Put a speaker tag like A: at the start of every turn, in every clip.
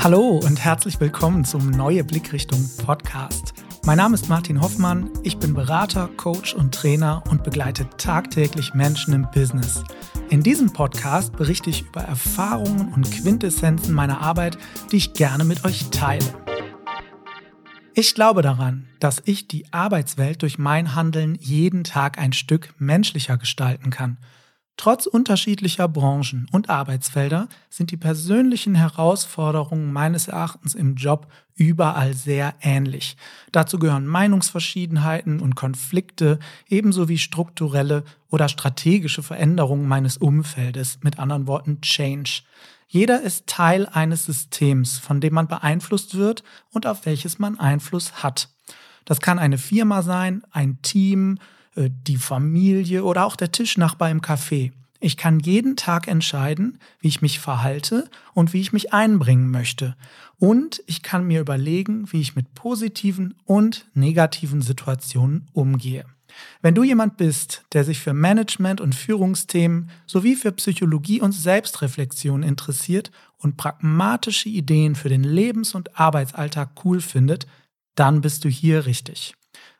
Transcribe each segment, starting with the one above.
A: Hallo und herzlich willkommen zum Neue Blickrichtung Podcast. Mein Name ist Martin Hoffmann, ich bin Berater, Coach und Trainer und begleite tagtäglich Menschen im Business. In diesem Podcast berichte ich über Erfahrungen und Quintessenzen meiner Arbeit, die ich gerne mit euch teile. Ich glaube daran, dass ich die Arbeitswelt durch mein Handeln jeden Tag ein Stück menschlicher gestalten kann – Trotz unterschiedlicher Branchen und Arbeitsfelder sind die persönlichen Herausforderungen meines Erachtens im Job überall sehr ähnlich. Dazu gehören Meinungsverschiedenheiten und Konflikte ebenso wie strukturelle oder strategische Veränderungen meines Umfeldes, mit anderen Worten Change. Jeder ist Teil eines Systems, von dem man beeinflusst wird und auf welches man Einfluss hat. Das kann eine Firma sein, ein Team, äh, die Familie oder auch der Tischnachbar im Café. Ich kann jeden Tag entscheiden, wie ich mich verhalte und wie ich mich einbringen möchte. Und ich kann mir überlegen, wie ich mit positiven und negativen Situationen umgehe. Wenn du jemand bist, der sich für Management und Führungsthemen sowie für Psychologie und Selbstreflexion interessiert und pragmatische Ideen für den Lebens- und Arbeitsalltag cool findet, dann bist du hier richtig.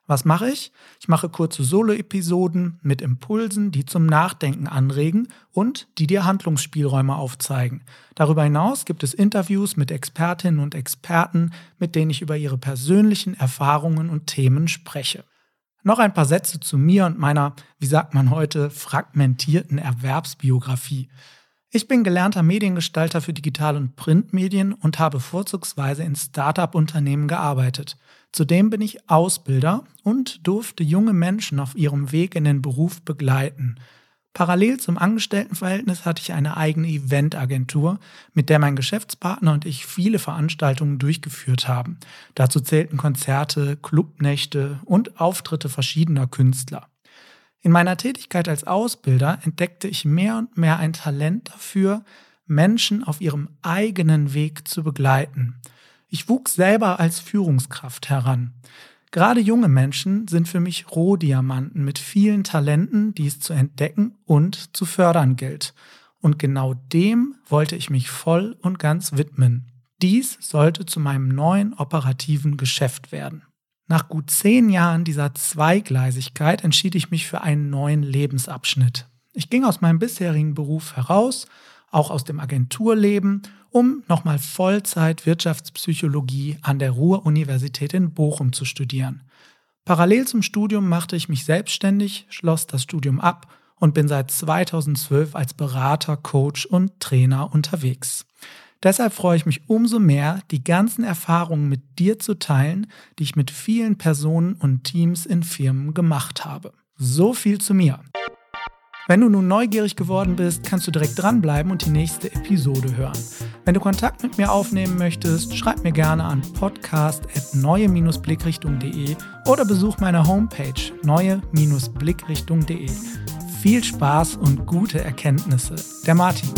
A: Was mache ich? Ich mache kurze Solo-Episoden mit Impulsen, die zum Nachdenken anregen und die dir Handlungsspielräume aufzeigen. Darüber hinaus gibt es Interviews mit Expertinnen und Experten, mit denen ich über ihre persönlichen Erfahrungen und Themen spreche. Noch ein paar Sätze zu mir und meiner, wie sagt man heute, fragmentierten Erwerbsbiografie. Ich bin gelernter Mediengestalter für Digital- und Printmedien und habe vorzugsweise in Start-up-Unternehmen gearbeitet. Zudem bin ich Ausbilder und durfte junge Menschen auf ihrem Weg in den Beruf begleiten. Parallel zum Angestelltenverhältnis hatte ich eine eigene Eventagentur, mit der mein Geschäftspartner und ich viele Veranstaltungen durchgeführt haben. Dazu zählten Konzerte, Clubnächte und Auftritte verschiedener Künstler. In meiner Tätigkeit als Ausbilder entdeckte ich mehr und mehr ein Talent dafür, Menschen auf ihrem eigenen Weg zu begleiten. Ich wuchs selber als Führungskraft heran. Gerade junge Menschen sind für mich Rohdiamanten mit vielen Talenten, die es zu entdecken und zu fördern gilt. Und genau dem wollte ich mich voll und ganz widmen. Dies sollte zu meinem neuen operativen Geschäft werden. Nach gut zehn Jahren dieser Zweigleisigkeit entschied ich mich für einen neuen Lebensabschnitt. Ich ging aus meinem bisherigen Beruf heraus, auch aus dem Agenturleben, um nochmal Vollzeit Wirtschaftspsychologie an der Ruhr-Universität in Bochum zu studieren. Parallel zum Studium machte ich mich selbstständig, schloss das Studium ab und bin seit 2012 als Berater, Coach und Trainer unterwegs. Deshalb freue ich mich umso mehr, die ganzen Erfahrungen mit dir zu teilen, die ich mit vielen Personen und Teams in Firmen gemacht habe. So viel zu mir. Wenn du nun neugierig geworden bist, kannst du direkt dranbleiben und die nächste Episode hören. Wenn du Kontakt mit mir aufnehmen möchtest, schreib mir gerne an podcast.neue-blickrichtung.de oder besuch meine Homepage neue-blickrichtung.de. Viel Spaß und gute Erkenntnisse. Der Martin.